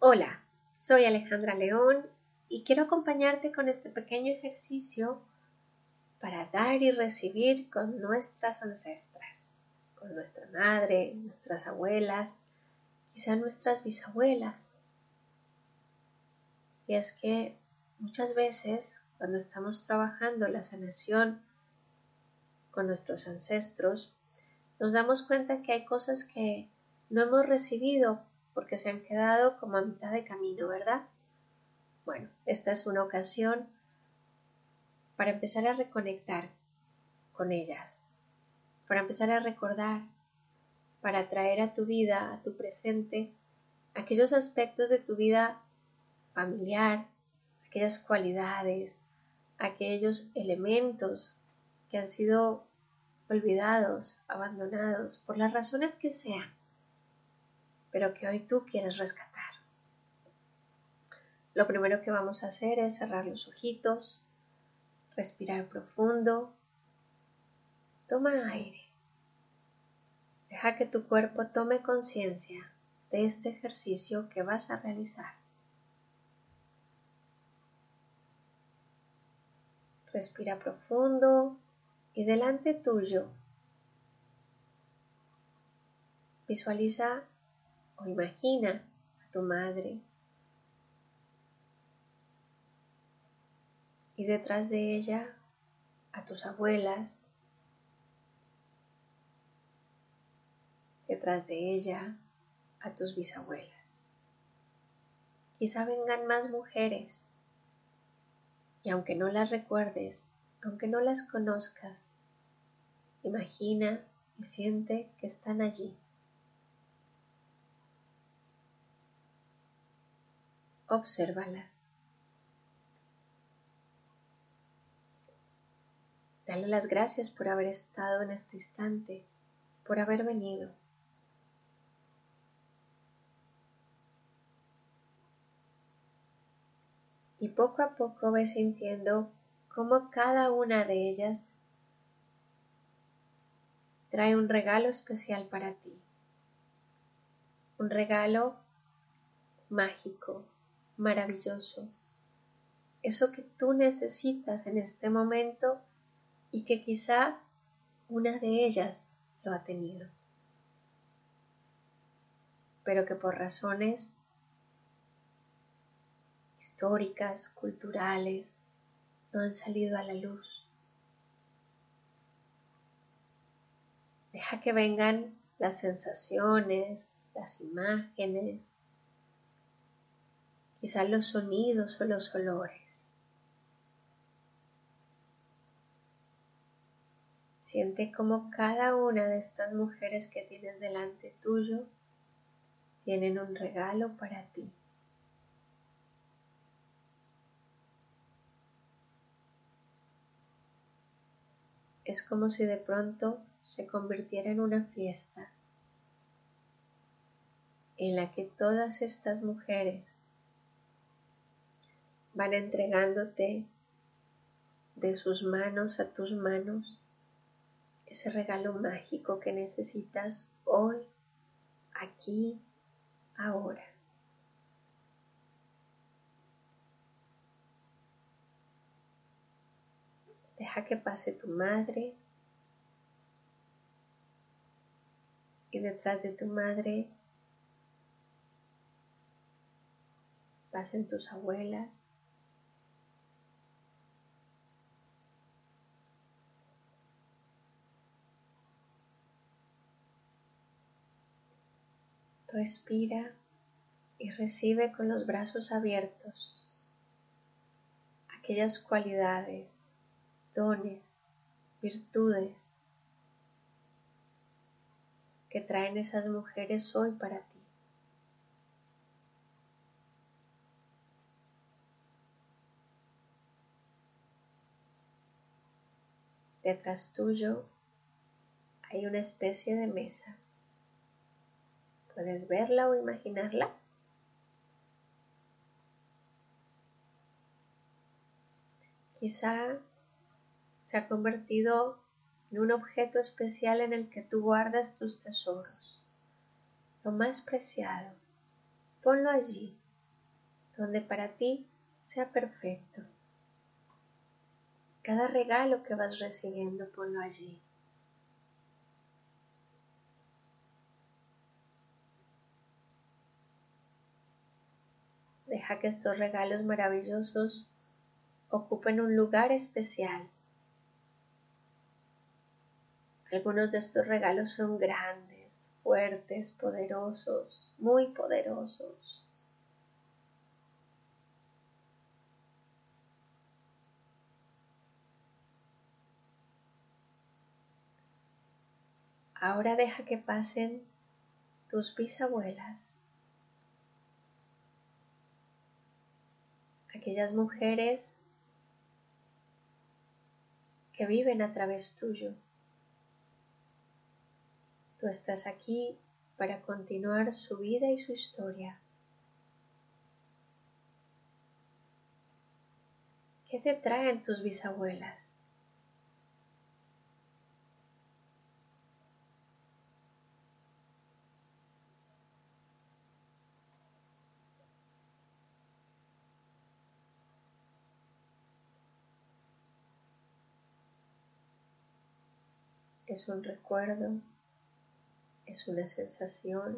Hola, soy Alejandra León y quiero acompañarte con este pequeño ejercicio para dar y recibir con nuestras ancestras, con nuestra madre, nuestras abuelas, quizá nuestras bisabuelas. Y es que muchas veces cuando estamos trabajando la sanación con nuestros ancestros, nos damos cuenta que hay cosas que no hemos recibido porque se han quedado como a mitad de camino, ¿verdad? Bueno, esta es una ocasión para empezar a reconectar con ellas, para empezar a recordar, para traer a tu vida, a tu presente, aquellos aspectos de tu vida familiar, aquellas cualidades, aquellos elementos que han sido olvidados, abandonados, por las razones que sean pero que hoy tú quieres rescatar. Lo primero que vamos a hacer es cerrar los ojitos, respirar profundo, toma aire, deja que tu cuerpo tome conciencia de este ejercicio que vas a realizar. Respira profundo y delante tuyo visualiza o imagina a tu madre y detrás de ella a tus abuelas, detrás de ella a tus bisabuelas. Quizá vengan más mujeres y aunque no las recuerdes, aunque no las conozcas, imagina y siente que están allí. Obsérvalas. Dale las gracias por haber estado en este instante, por haber venido. Y poco a poco ves sintiendo cómo cada una de ellas trae un regalo especial para ti. Un regalo mágico, maravilloso, eso que tú necesitas en este momento y que quizá una de ellas lo ha tenido, pero que por razones históricas, culturales, no han salido a la luz. Deja que vengan las sensaciones, las imágenes, quizá los sonidos o los olores. Siente como cada una de estas mujeres que tienes delante tuyo tienen un regalo para ti. Es como si de pronto se convirtiera en una fiesta en la que todas estas mujeres van entregándote de sus manos a tus manos ese regalo mágico que necesitas hoy, aquí, ahora. Deja que pase tu madre y detrás de tu madre pasen tus abuelas Respira y recibe con los brazos abiertos aquellas cualidades, dones, virtudes que traen esas mujeres hoy para ti. Detrás tuyo hay una especie de mesa. ¿Puedes verla o imaginarla? Quizá se ha convertido en un objeto especial en el que tú guardas tus tesoros, lo más preciado. Ponlo allí, donde para ti sea perfecto. Cada regalo que vas recibiendo, ponlo allí. Deja que estos regalos maravillosos ocupen un lugar especial. Algunos de estos regalos son grandes, fuertes, poderosos, muy poderosos. Ahora deja que pasen tus bisabuelas, aquellas mujeres que viven a través tuyo. Tú estás aquí para continuar su vida y su historia. ¿Qué te traen tus bisabuelas? Es un recuerdo, es una sensación,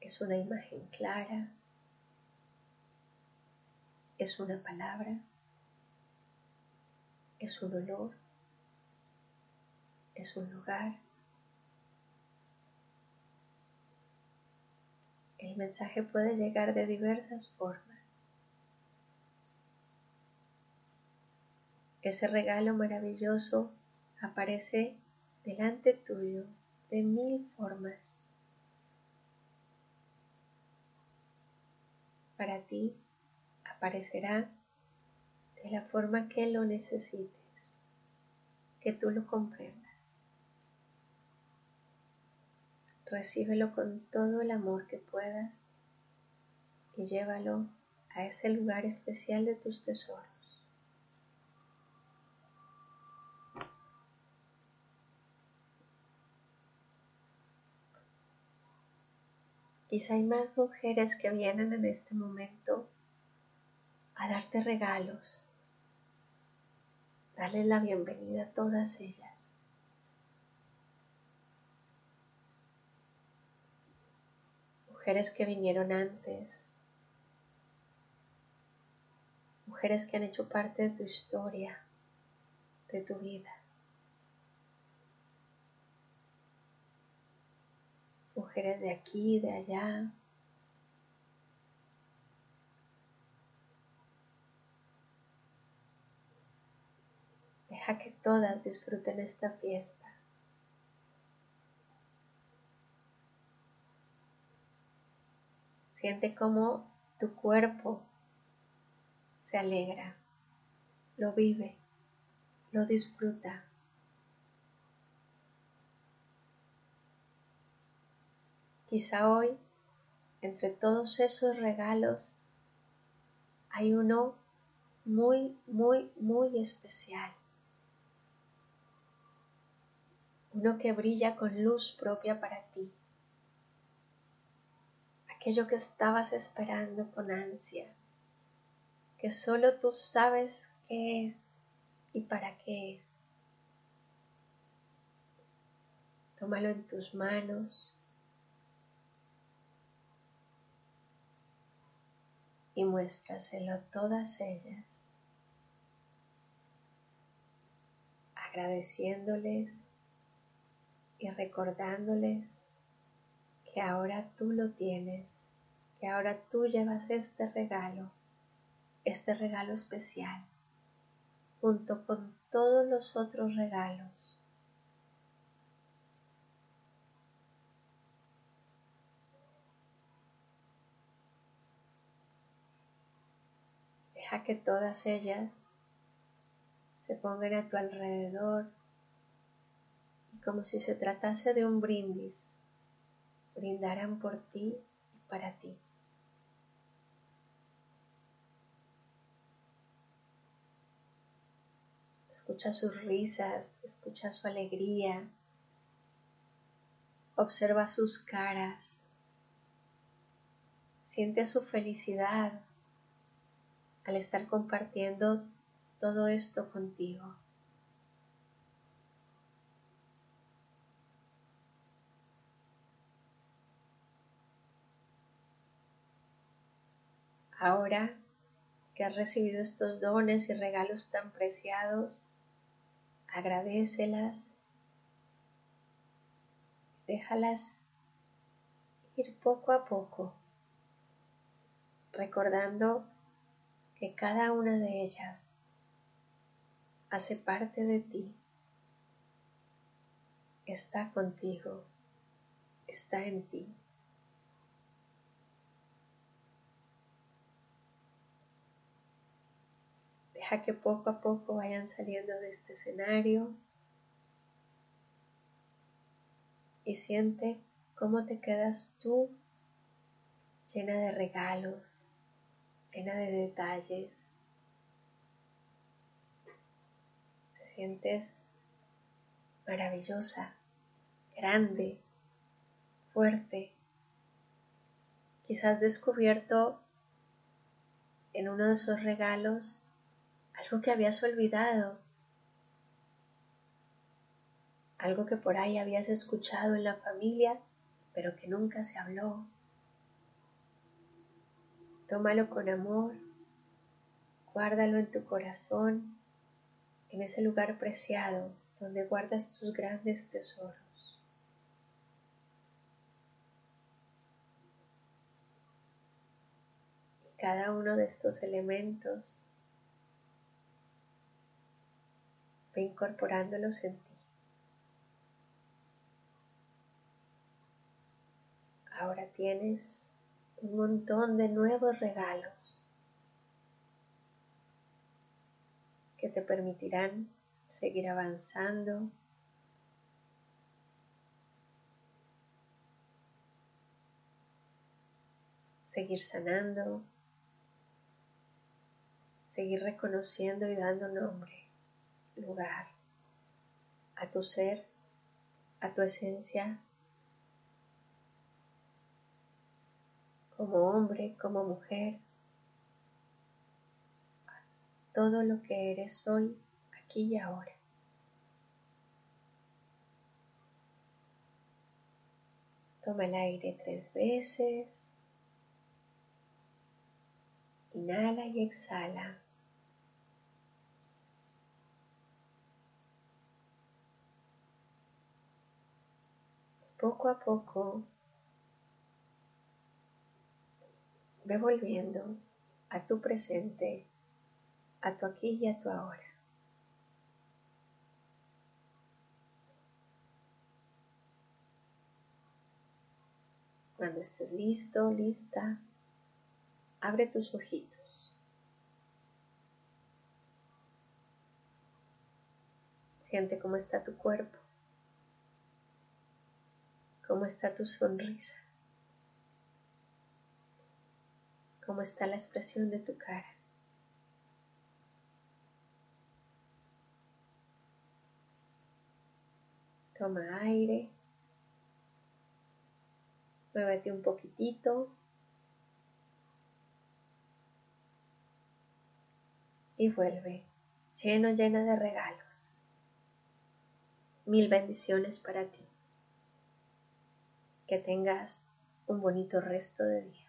es una imagen clara, es una palabra, es un olor, es un lugar. El mensaje puede llegar de diversas formas. Ese regalo maravilloso aparece delante tuyo de mil formas. Para ti aparecerá de la forma que lo necesites, que tú lo comprendas. Recíbelo con todo el amor que puedas y llévalo a ese lugar especial de tus tesoros. Quizá hay más mujeres que vienen en este momento a darte regalos. Dale la bienvenida a todas ellas. Mujeres que vinieron antes. Mujeres que han hecho parte de tu historia, de tu vida. Mujeres de aquí, de allá. Deja que todas disfruten esta fiesta. Siente cómo tu cuerpo se alegra, lo vive, lo disfruta. Quizá hoy, entre todos esos regalos, hay uno muy, muy, muy especial. Uno que brilla con luz propia para ti. Aquello que estabas esperando con ansia. Que solo tú sabes qué es y para qué es. Tómalo en tus manos y muéstraselo a todas ellas, agradeciéndoles y recordándoles que ahora tú lo tienes, que ahora tú llevas este regalo, este regalo especial, junto con todos los otros regalos Deja que todas ellas se pongan a tu alrededor. Y como si se tratase de un brindis, brindaran por ti y para ti. Escucha sus risas, escucha su alegría, observa sus caras, Siente su felicidad al estar compartiendo todo esto contigo. Ahora que has recibido estos dones y regalos tan preciados, agradecelas, déjalas ir poco a poco, recordando que cada una de ellas hace parte de ti, está contigo, está en ti. Deja que poco a poco vayan saliendo de este escenario y siente cómo te quedas tú llena de regalos, llena de detalles. Te sientes maravillosa, grande, fuerte. Quizás descubierto en uno de esos regalos algo que habías olvidado, algo que por ahí habías escuchado en la familia, pero que nunca se habló. Tómalo con amor, guárdalo en tu corazón, en ese lugar preciado donde guardas tus grandes tesoros. Cada uno de estos elementos ve incorporándolos en ti. Ahora tienes un montón de nuevos regalos que te permitirán seguir avanzando. Seguir sanando, seguir reconociendo y dando nombre lugar a tu ser, a tu esencia, como hombre, como mujer, todo lo que eres hoy, aquí y ahora. Toma el aire tres veces. Inhala y exhala. poco a poco ve volviendo a tu presente, a tu aquí y a tu ahora. Cuando estés listo, lista, abre tus ojitos. Siente cómo está tu cuerpo. ¿Cómo está tu sonrisa? ¿Cómo está la expresión de tu cara? Toma aire. Muévete un poquitito. Y vuelve, lleno, llena de regalos. Mil bendiciones para ti. Que tengas un bonito resto de día.